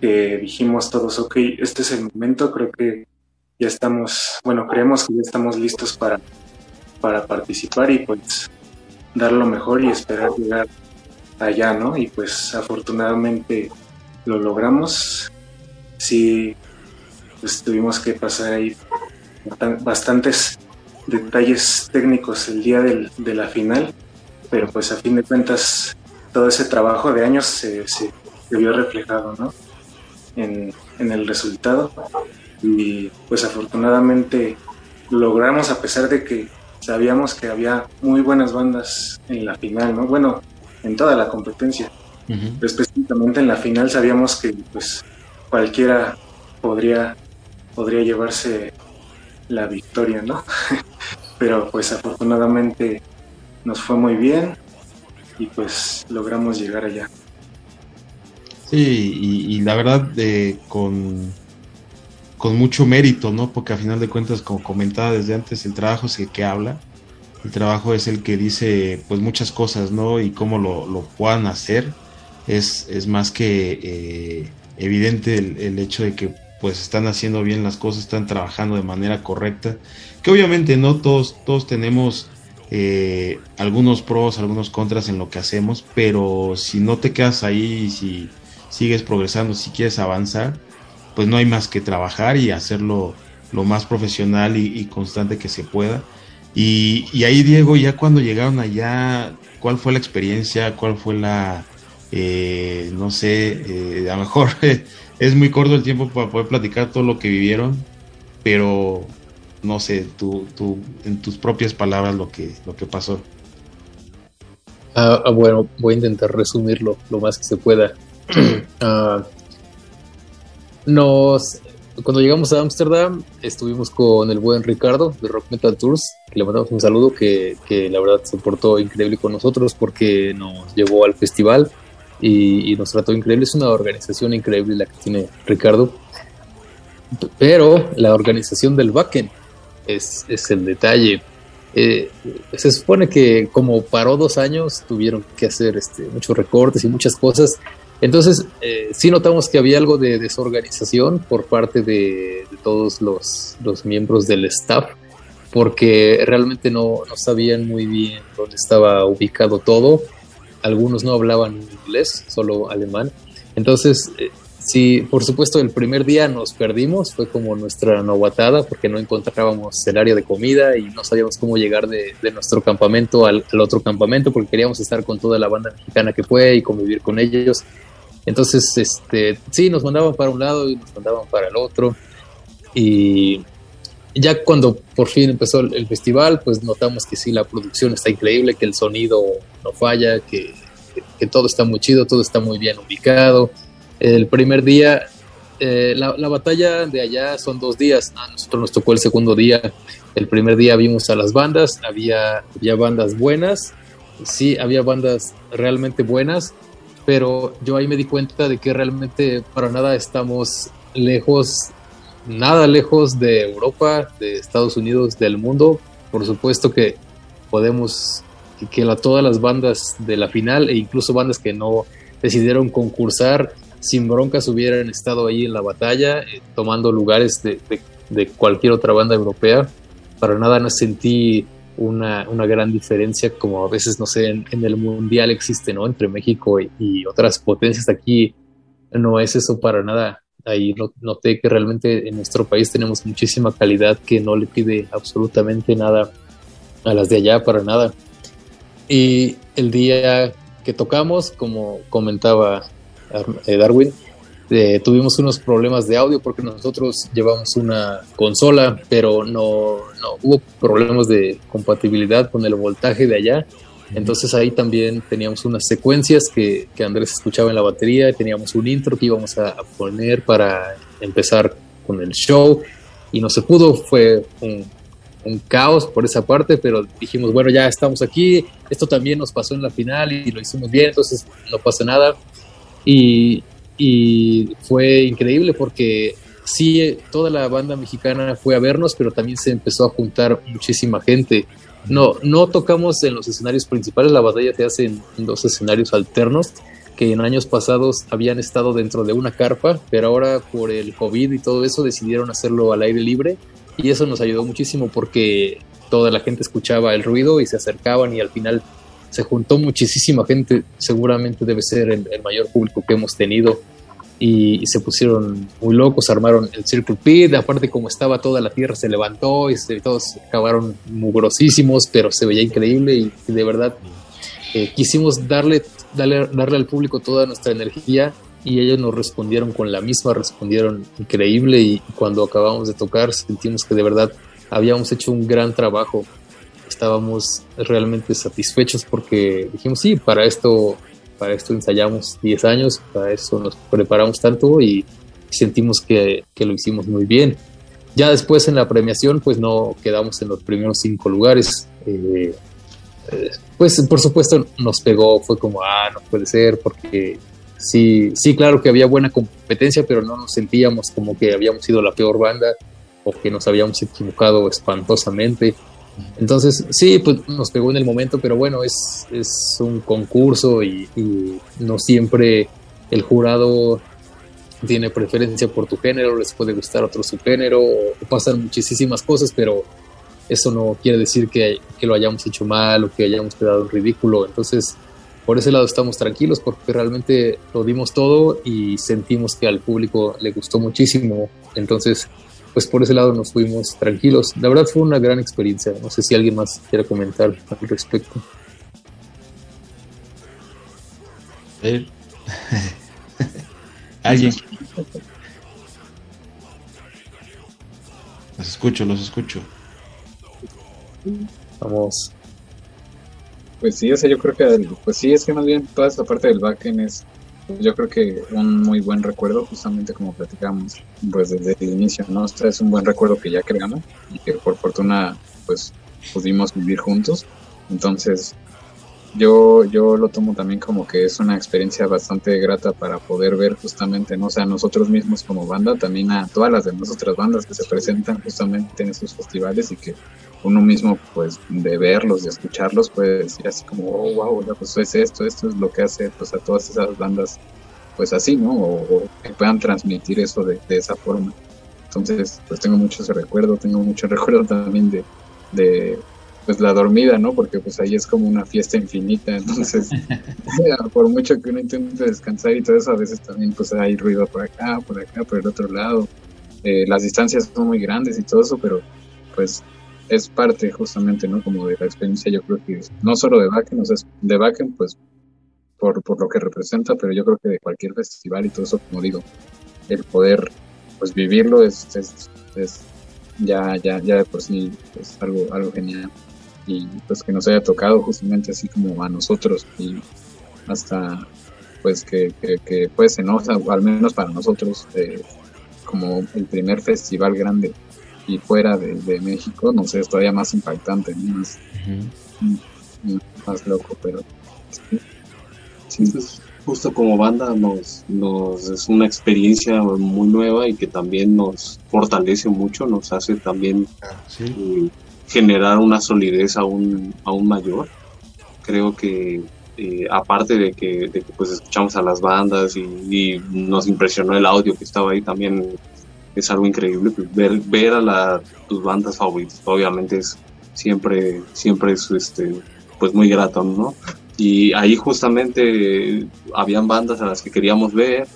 que dijimos todos, ok, este es el momento, creo que ya estamos, bueno, creemos que ya estamos listos para, para participar y pues dar lo mejor y esperar llegar allá, ¿no? Y pues afortunadamente lo logramos. Sí, pues tuvimos que pasar ahí bastantes detalles técnicos el día del, de la final, pero pues a fin de cuentas todo ese trabajo de años se, se, vio reflejado ¿no? en, en, el resultado y pues afortunadamente logramos a pesar de que sabíamos que había muy buenas bandas en la final, ¿no? Bueno, en toda la competencia. Específicamente en la final sabíamos que pues cualquiera podría, podría llevarse la victoria, ¿no? [laughs] pero pues afortunadamente nos fue muy bien y pues logramos llegar allá. Sí, y, la verdad eh, con, con mucho mérito, ¿no? Porque a final de cuentas, como comentaba desde antes, el trabajo es el que habla, el trabajo es el que dice pues muchas cosas, ¿no? Y cómo lo, puedan hacer. Es, es más que eh, evidente el, el hecho de que pues están haciendo bien las cosas, están trabajando de manera correcta que obviamente no todos, todos tenemos eh, algunos pros, algunos contras en lo que hacemos, pero si no te quedas ahí, si sigues progresando, si quieres avanzar, pues no hay más que trabajar y hacerlo lo más profesional y, constante que se pueda. Y, ahí, Diego, ya cuando llegaron allá, ¿cuál fue la experiencia? ¿Cuál fue la, eh, no sé, eh, a lo mejor [laughs] es muy corto el tiempo para poder platicar todo lo que vivieron, pero no sé, tú, tú, en tus propias palabras lo que, lo que pasó. Ah, ah, bueno, voy a intentar resumirlo lo más que se pueda. [clears throat] Ah, nos, cuando llegamos a Ámsterdam, estuvimos con el buen Ricardo de Rock Metal Tours, que le mandamos un saludo, que, que la verdad se portó increíble con nosotros porque nos llevó al festival y, y, nos trató increíble. Es una organización increíble la que tiene Ricardo. Pero la organización del backend es, el detalle. Eh, se supone que como paró dos años, tuvieron que hacer este, muchos recortes y muchas cosas. Entonces, eh, sí notamos que había algo de desorganización por parte de, todos los, los, miembros del staff, porque realmente no, no, sabían muy bien dónde estaba ubicado todo. Algunos no hablaban inglés, solo alemán. Entonces, eh, Sí, por supuesto, el primer día nos perdimos, fue como nuestra novatada porque no encontrábamos el área de comida y no sabíamos cómo llegar de, nuestro campamento al, otro campamento porque queríamos estar con toda la banda mexicana que fue y convivir con ellos. Entonces, este, sí, nos mandaban para un lado y nos mandaban para el otro. Y ya cuando por fin empezó el festival, pues notamos que sí, la producción está increíble, que el sonido no falla, que, que todo está muy chido, todo está muy bien ubicado el primer día, eh, la, batalla de allá son dos días. A nosotros nos tocó el segundo día. El primer día vimos a las bandas, había, bandas buenas, sí, había bandas realmente buenas, pero yo ahí me di cuenta de que realmente para nada estamos lejos, nada lejos de Europa, de Estados Unidos, del mundo. Por supuesto que podemos, que, la, todas las bandas de la final e incluso bandas que no decidieron concursar sin broncas hubieran estado ahí en la batalla, eh, tomando lugares de, cualquier otra banda europea. Para nada no sentí una, una gran diferencia, como a veces, no sé, en, el mundial existe, ¿no? Entre México y, otras potencias. Aquí no es eso para nada. Ahí noté que realmente en nuestro país tenemos muchísima calidad que no le pide absolutamente nada a las de allá, para nada. Y el día que tocamos, como comentaba Darwin, eh, tuvimos unos problemas de audio porque nosotros llevamos una consola, pero no, no, hubo problemas de compatibilidad con el voltaje de allá. Entonces ahí también teníamos unas secuencias que, que Andrés escuchaba en la batería, teníamos un intro que íbamos a, poner para empezar con el show y no se pudo, fue un, un caos por esa parte, pero dijimos, bueno, ya estamos aquí, esto también nos pasó en la final y lo hicimos bien, entonces no pasa nada. Y, y fue increíble porque sí, toda la banda mexicana fue a vernos, pero también se empezó a juntar muchísima gente. No, no tocamos en los escenarios principales, la batalla se hace en, dos escenarios alternos que en años pasados habían estado dentro de una carpa, pero ahora por el COVID y todo eso decidieron hacerlo al aire libre y eso nos ayudó muchísimo porque toda la gente escuchaba el ruido y se acercaban y al final se juntó muchísima gente, seguramente debe ser el, mayor público que hemos tenido y, se pusieron muy locos, armaron el Circle Pit, aparte como estaba toda la tierra se levantó y todos acabaron mugrosísimos, pero se veía increíble y, de verdad eh, quisimos darle, darle, darle al público toda nuestra energía y ellos nos respondieron con la misma, respondieron increíble y cuando acabamos de tocar sentimos que de verdad habíamos hecho un gran trabajo estábamos realmente satisfechos porque dijimos, sí, para esto, para esto ensayamos 10 años, para eso nos preparamos tanto y sentimos que, lo hicimos muy bien. Ya después en la premiación, pues no quedamos en los primeros cinco lugares. Eh, eh, pues por supuesto nos pegó, fue como, ah, no puede ser, porque sí, sí, claro que había buena competencia, pero no nos sentíamos como que habíamos sido la peor banda o que nos habíamos equivocado espantosamente. Entonces, sí, pues nos pegó en el momento, pero bueno, es, es un concurso y, no siempre el jurado tiene preferencia por tu género, les puede gustar otro subgénero, o pasan muchísimas cosas, pero eso no quiere decir que, que, lo hayamos hecho mal o que hayamos quedado en ridículo. Entonces, por ese lado estamos tranquilos porque realmente lo dimos todo y sentimos que al público le gustó muchísimo. Entonces, pues por ese lado nos fuimos tranquilos. La verdad fue una gran experiencia. No sé si alguien más quiere comentar al respecto. [laughs] ¿Alguien? Los escucho, los escucho. Vamos. Pues sí, o sea, yo creo que, pues sí, es que más bien toda esta parte del backend es yo creo que un muy buen recuerdo, justamente como platicamos pues desde el inicio, ¿no? Este es un buen recuerdo que ya creamos y que por fortuna pues pudimos vivir juntos. Entonces, yo, yo lo tomo también como que es una experiencia bastante grata para poder ver justamente, ¿no? O sea, nosotros mismos como banda, también a todas las demás otras bandas que se presentan justamente en estos festivales y que uno mismo, pues, de verlos, de escucharlos, puede decir así como, oh, wow, pues es esto, esto es lo que hace, pues, a todas esas bandas, pues así, ¿no? O, que puedan transmitir eso de, esa forma. Entonces, pues tengo mucho ese recuerdo, tengo mucho [laughs] recuerdo también de, de pues la dormida, ¿no? Porque pues ahí es como una fiesta infinita, entonces [laughs] [laughs] por mucho que uno intente descansar y todo eso, a veces también pues hay ruido por acá, por acá, por el otro lado. Eh, las distancias son muy grandes y todo eso, pero pues es parte justamente, ¿no? Como de la experiencia, yo creo que no solo de Backen, o sea, de Backen, pues por, por lo que representa, pero yo creo que de cualquier festival y todo eso, como digo, el poder pues vivirlo es, es, es ya, ya, ya de por sí es algo, algo genial y pues que nos haya tocado justamente así como a nosotros y hasta pues que, que, que pues al menos para nosotros eh, como el primer festival grande y fuera de, México, no sé, es todavía más impactante, más, más loco, pero sí. Pues, justo como banda nos, nos es una experiencia muy nueva y que también nos fortalece mucho, nos hace también ah, eh, generar una solidez aún, aún mayor. Creo que eh, aparte de que, de que, pues escuchamos a las bandas y, y, nos impresionó el audio que estaba ahí también es algo increíble. Pues, ver, ver a la, tus bandas favoritas, obviamente es, siempre, siempre es este, pues muy grato, ¿no? Y ahí justamente habían bandas a las que queríamos ver,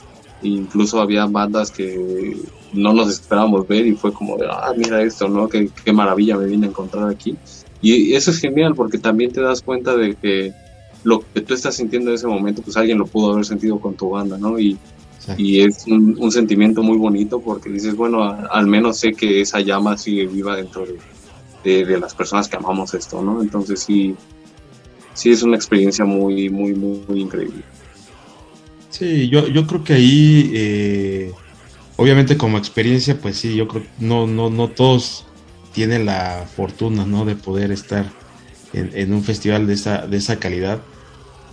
incluso había bandas que no nos esperábamos ver y fue como de, ah, mira esto, ¿no? Qué, qué maravilla me vine a encontrar aquí. Y eso es genial porque también te das cuenta de que lo que tú estás sintiendo en ese momento, pues alguien lo pudo haber sentido con tu banda, ¿no? Y, y es un, sentimiento muy bonito porque dices, bueno, al menos sé que esa llama sigue viva dentro de, de, las personas que amamos esto, ¿no? Entonces sí, sí es una experiencia muy, muy, muy, muy increíble. Sí, yo, yo creo que ahí, eh, obviamente como experiencia, pues sí, yo creo que no, no, no todos tienen la fortuna, ¿no? De poder estar en, un festival de esa, de esa calidad.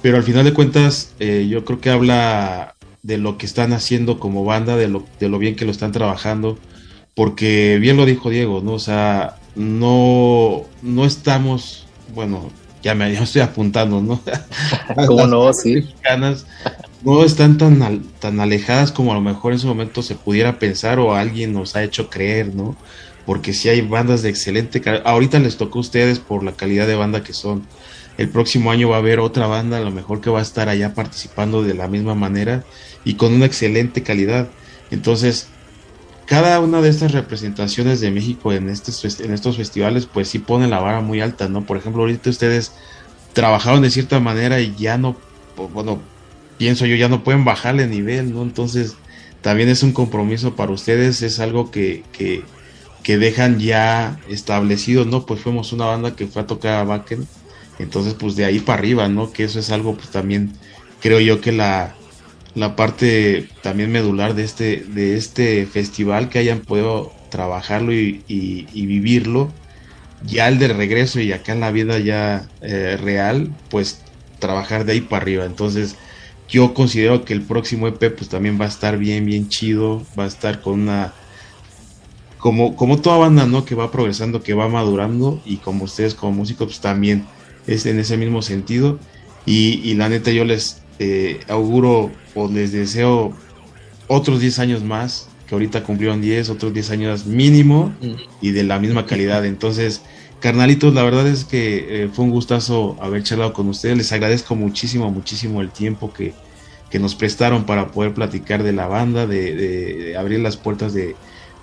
Pero al final de cuentas, eh, yo creo que habla de lo que están haciendo como banda, de lo, de lo bien que lo están trabajando, porque bien lo dijo Diego, ¿no? O sea, no, no estamos, bueno, ya me [laughs] estoy apuntando, ¿no? [laughs] ¿Cómo no? Sí. no están tan, tan alejadas como a lo mejor en su momento se pudiera pensar o alguien nos ha hecho creer, ¿no? porque si hay bandas de excelente Ahorita les tocó a ustedes por la calidad de banda que son. El próximo año va a haber otra banda, a lo mejor que va a estar allá participando de la misma manera y con una excelente calidad. Entonces, cada una de estas representaciones de México en estos, en estos festivales, pues sí pone la vara muy alta, ¿no? Por ejemplo, ahorita ustedes trabajaron de cierta manera y ya no, bueno, pienso yo, ya no pueden bajarle nivel, ¿no? Entonces, también es un compromiso para ustedes, es algo que, que, que dejan ya establecido, ¿no? Pues fuimos una banda que fue a tocar a Bakken, entonces pues de ahí para arriba, ¿no? Que eso es algo pues también creo yo que la, la parte también medular de este, de este festival, que hayan podido trabajarlo y, vivirlo, ya el de regreso y acá en la vida ya eh, real, pues trabajar de ahí para arriba. Entonces yo considero que el próximo EP pues también va a estar bien, bien chido, va a estar con una como, como toda banda, ¿no? Que va progresando, que va madurando y como ustedes como músicos pues también es en ese mismo sentido. Y, la neta yo les eh, auguro o les deseo otros 10 años más, que ahorita cumplieron 10, otros 10 años mínimo y de la misma calidad. Entonces, carnalitos, la verdad es que eh, fue un gustazo haber charlado con ustedes. Les agradezco muchísimo, muchísimo el tiempo que, que nos prestaron para poder platicar de la banda, de abrir las puertas de,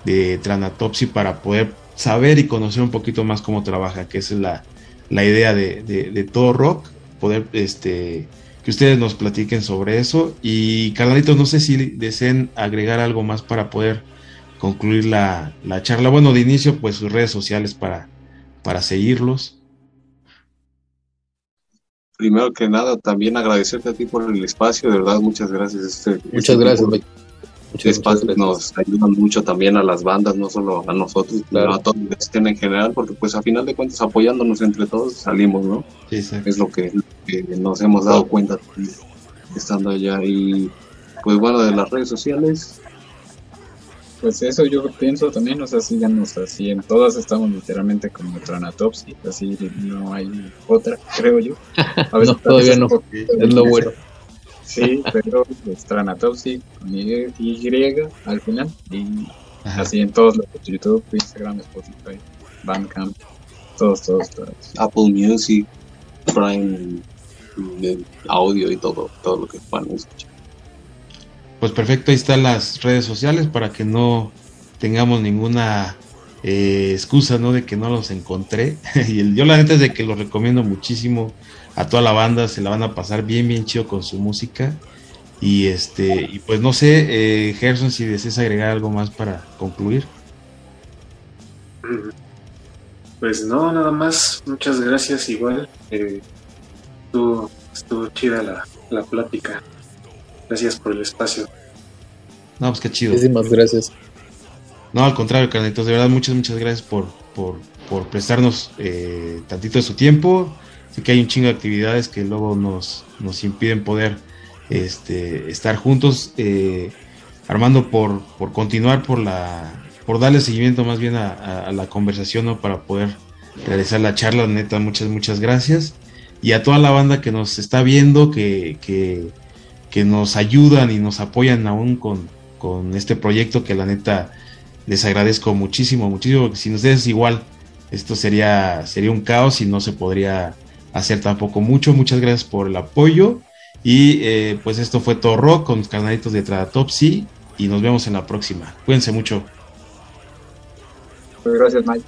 de Tranatopsy para poder saber y conocer un poquito más cómo trabaja, que esa es la, la idea de, todo rock, poder este que ustedes nos platiquen sobre eso. Y carnalitos, no sé si deseen agregar algo más para poder concluir la, la charla. Bueno, de inicio, pues sus redes sociales para, para seguirlos. Primero que nada, también agradecerte a ti por el espacio, de verdad, muchas gracias. Este, muchas este gracias, espacios nos ayudan mucho también a las bandas, no solo a nosotros, a todos los que en general, porque pues a final de cuentas apoyándonos entre todos salimos, ¿no? Es lo que, nos hemos dado cuenta estando allá y pues bueno, de las redes sociales. Pues eso yo pienso también, o sea, síganos así, en todas estamos literalmente como Tranatopsy, así no hay otra, creo yo. [laughs] A veces, todavía no, es lo bueno. Sí, pero Stranatopsy con y, al final. Y así en todos los YouTube, Instagram, Spotify, Bandcamp, todos, todos, todos. Apple Music, Prime, audio y todo, todo lo que puedan escuchar. Pues perfecto, ahí están las redes sociales para que no tengamos ninguna eh, excusa, ¿no? De que no los encontré. [laughs] y yo la neta es de que los recomiendo muchísimo a toda la banda, se la van a pasar bien, bien chido con su música. Y este, y pues no sé, eh, Gerson, si deseas agregar algo más para concluir. Pues no, nada más, muchas gracias igual. Eh, estuvo, estuvo, chida la, la, plática. Gracias por el espacio. No, pues qué chido. Muchísimas gracias. No, al contrario, carnitos, de verdad, muchas, muchas gracias por, por, por prestarnos eh, tantito de su tiempo Sé que hay un chingo de actividades que luego nos, nos impiden poder este, estar juntos. Eh, Armando, por, por continuar, por, la, por darle seguimiento más bien a, la conversación, ¿no? Para poder realizar la charla, neta, muchas, muchas gracias. Y a toda la banda que nos está viendo, que, que, que nos ayudan y nos apoyan aún con, con este proyecto, que la neta les agradezco muchísimo, muchísimo, porque sin ustedes igual esto sería, sería un caos y no se podría hacer tampoco mucho. Muchas gracias por el apoyo. Y eh, pues esto fue todo rock con los canalitos de Tradatopsy y nos vemos en la próxima. Cuídense mucho. Gracias, Mike.